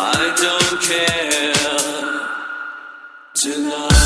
I don't care tonight.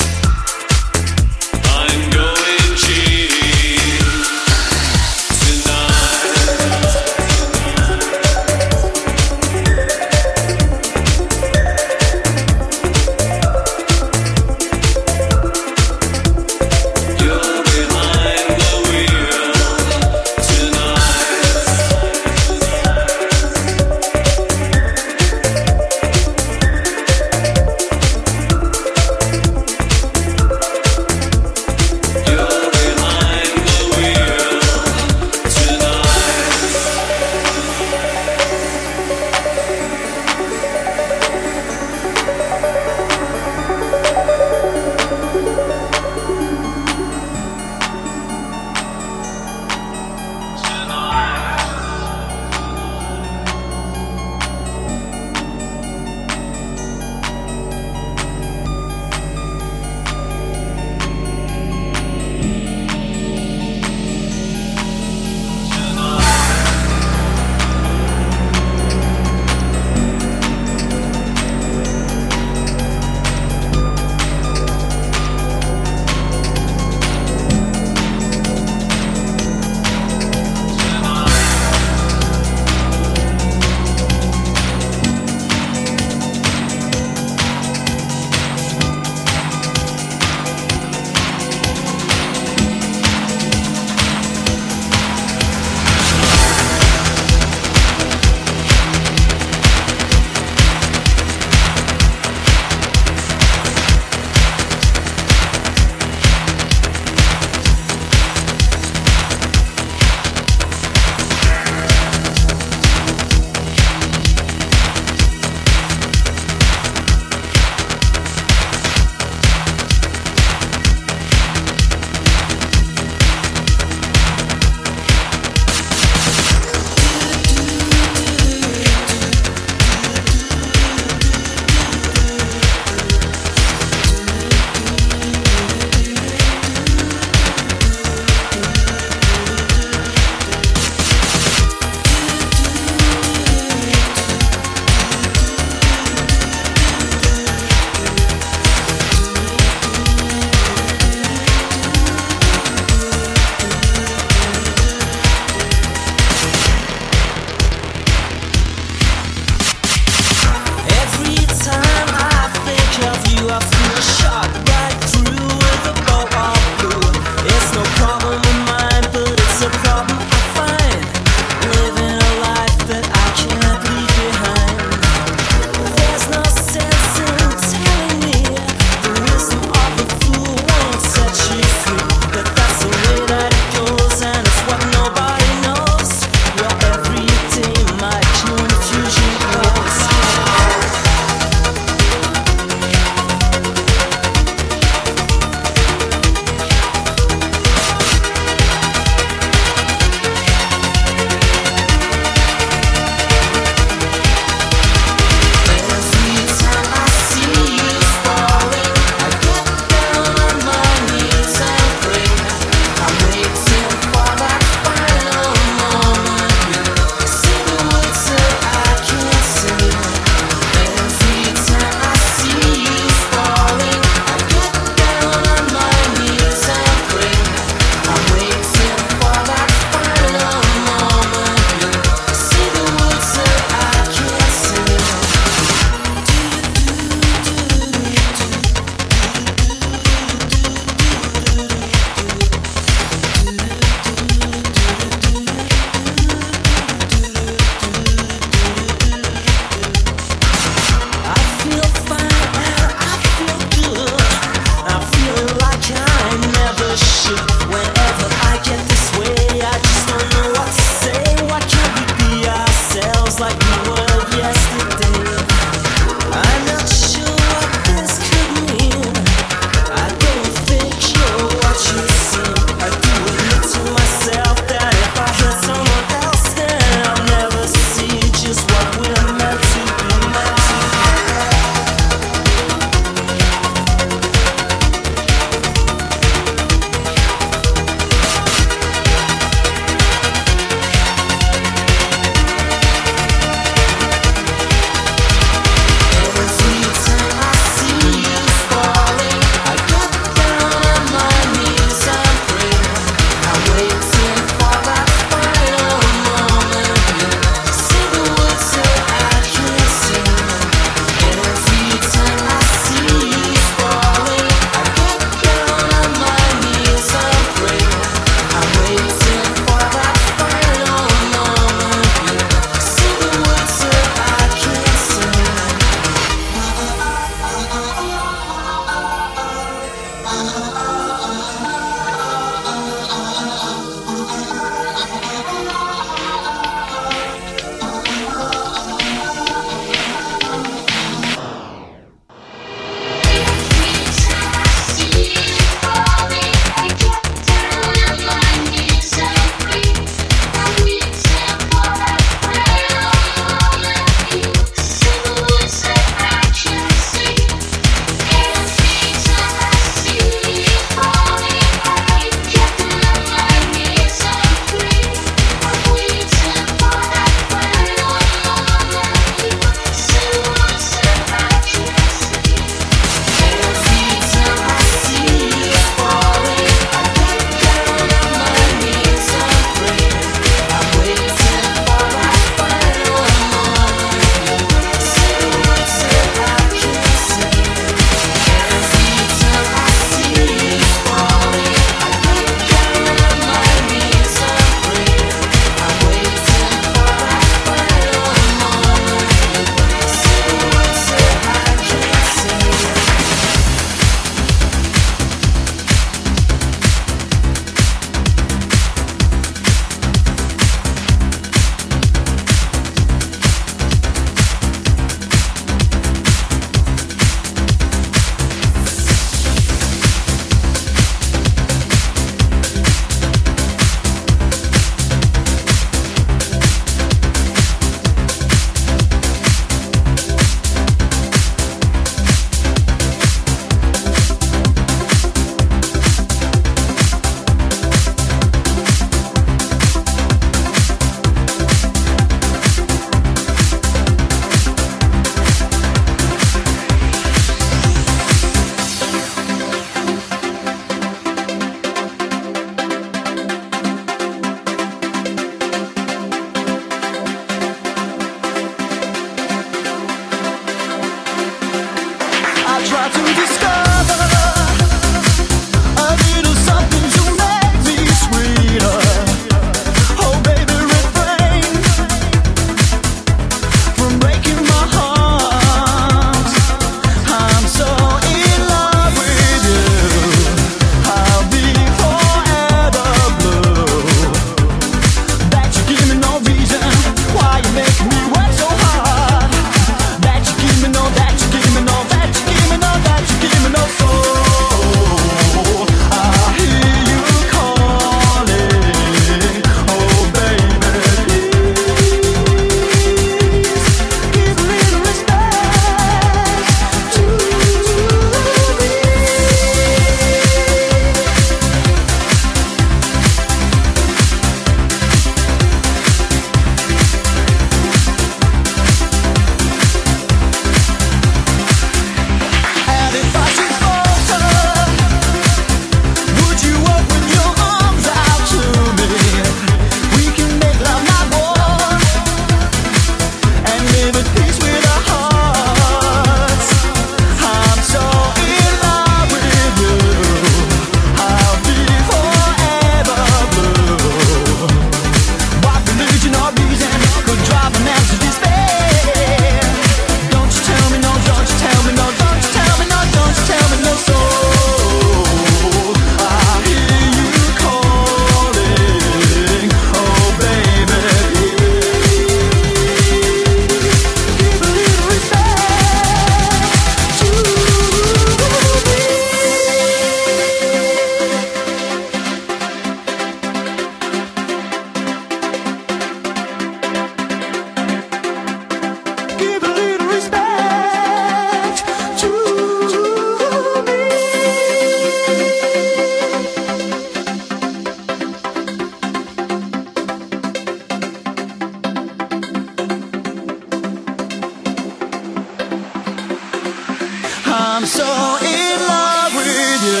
I'm so in love with you.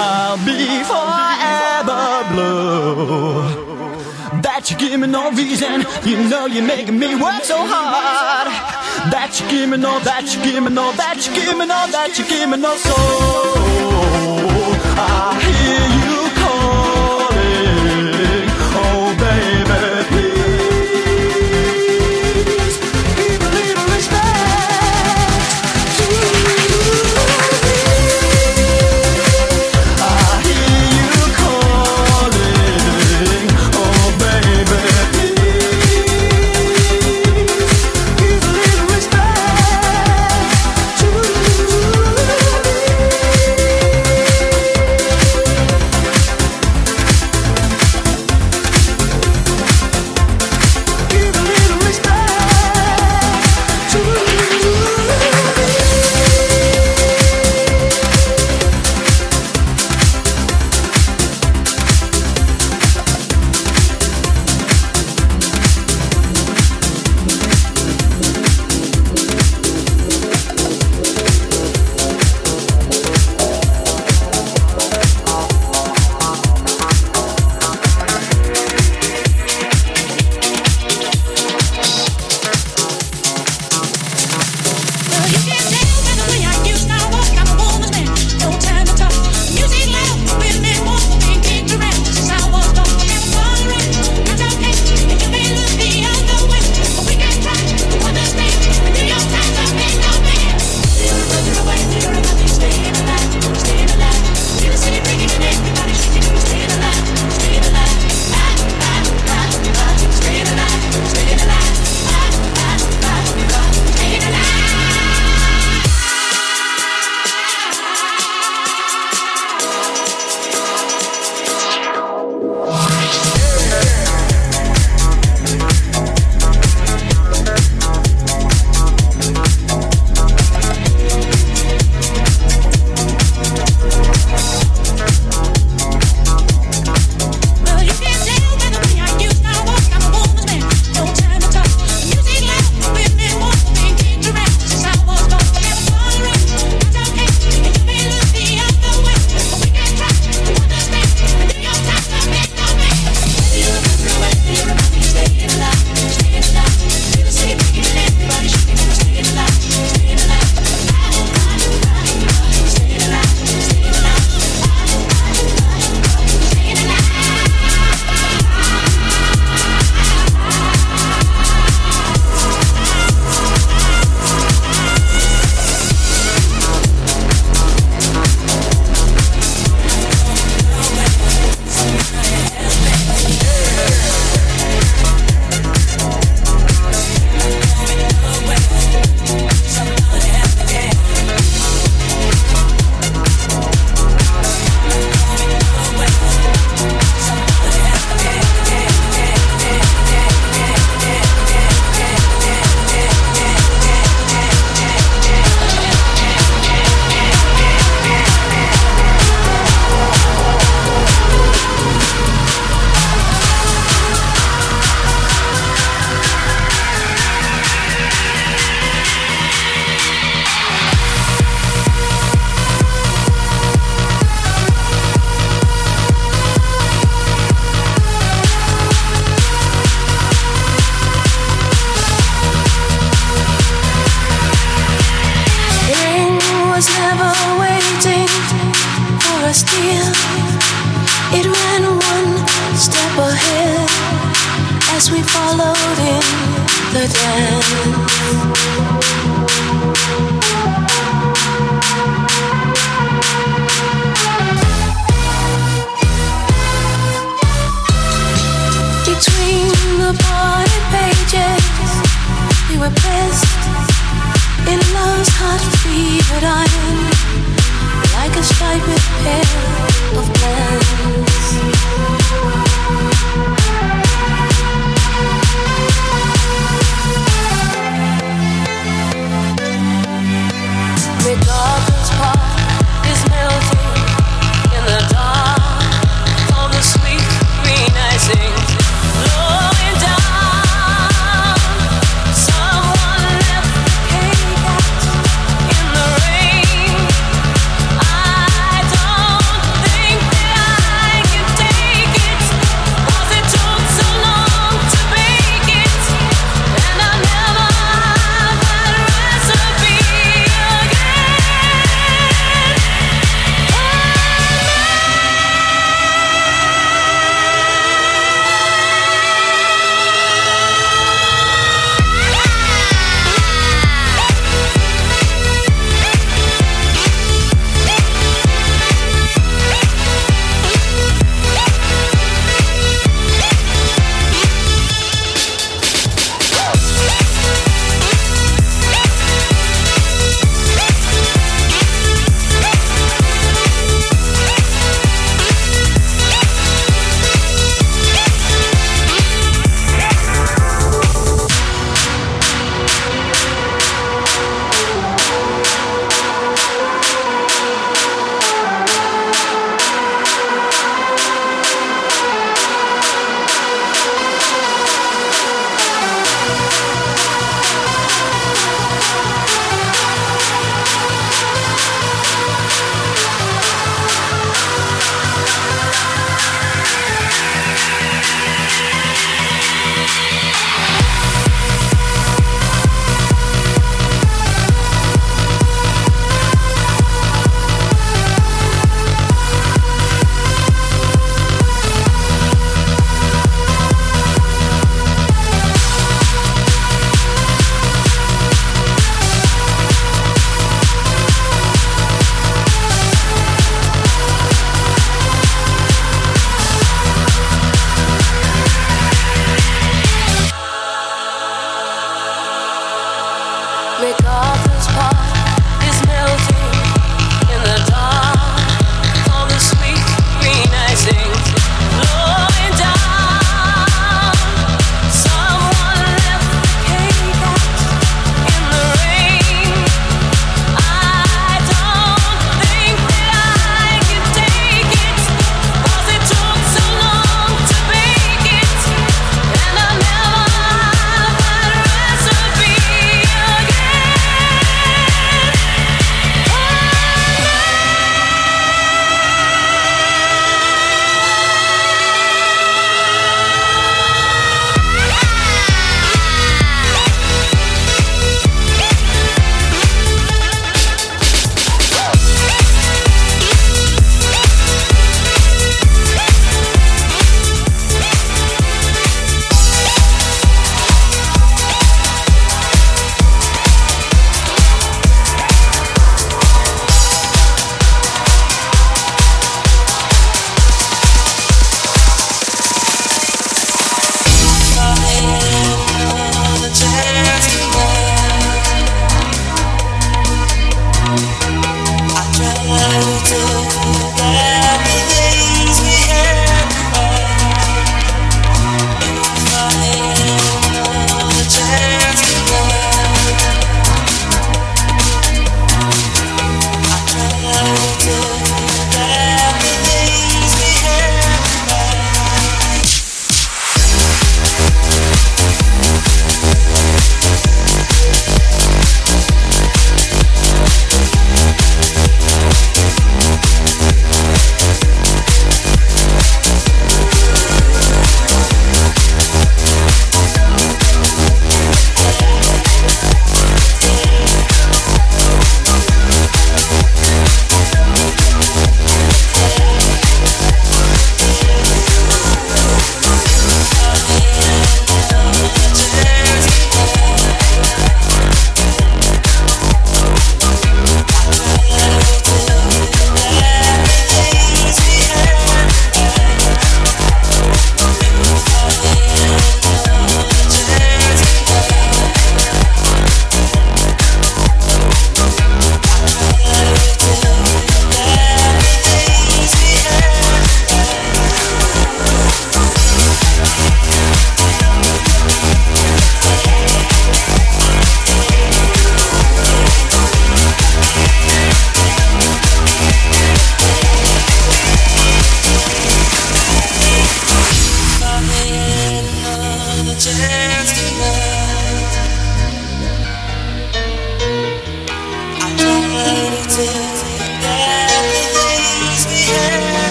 I'll be forever blue. That you give me no reason. You know you're making me work so hard. That you give me no, that you give me no, that you give me no, that you give me no soul. I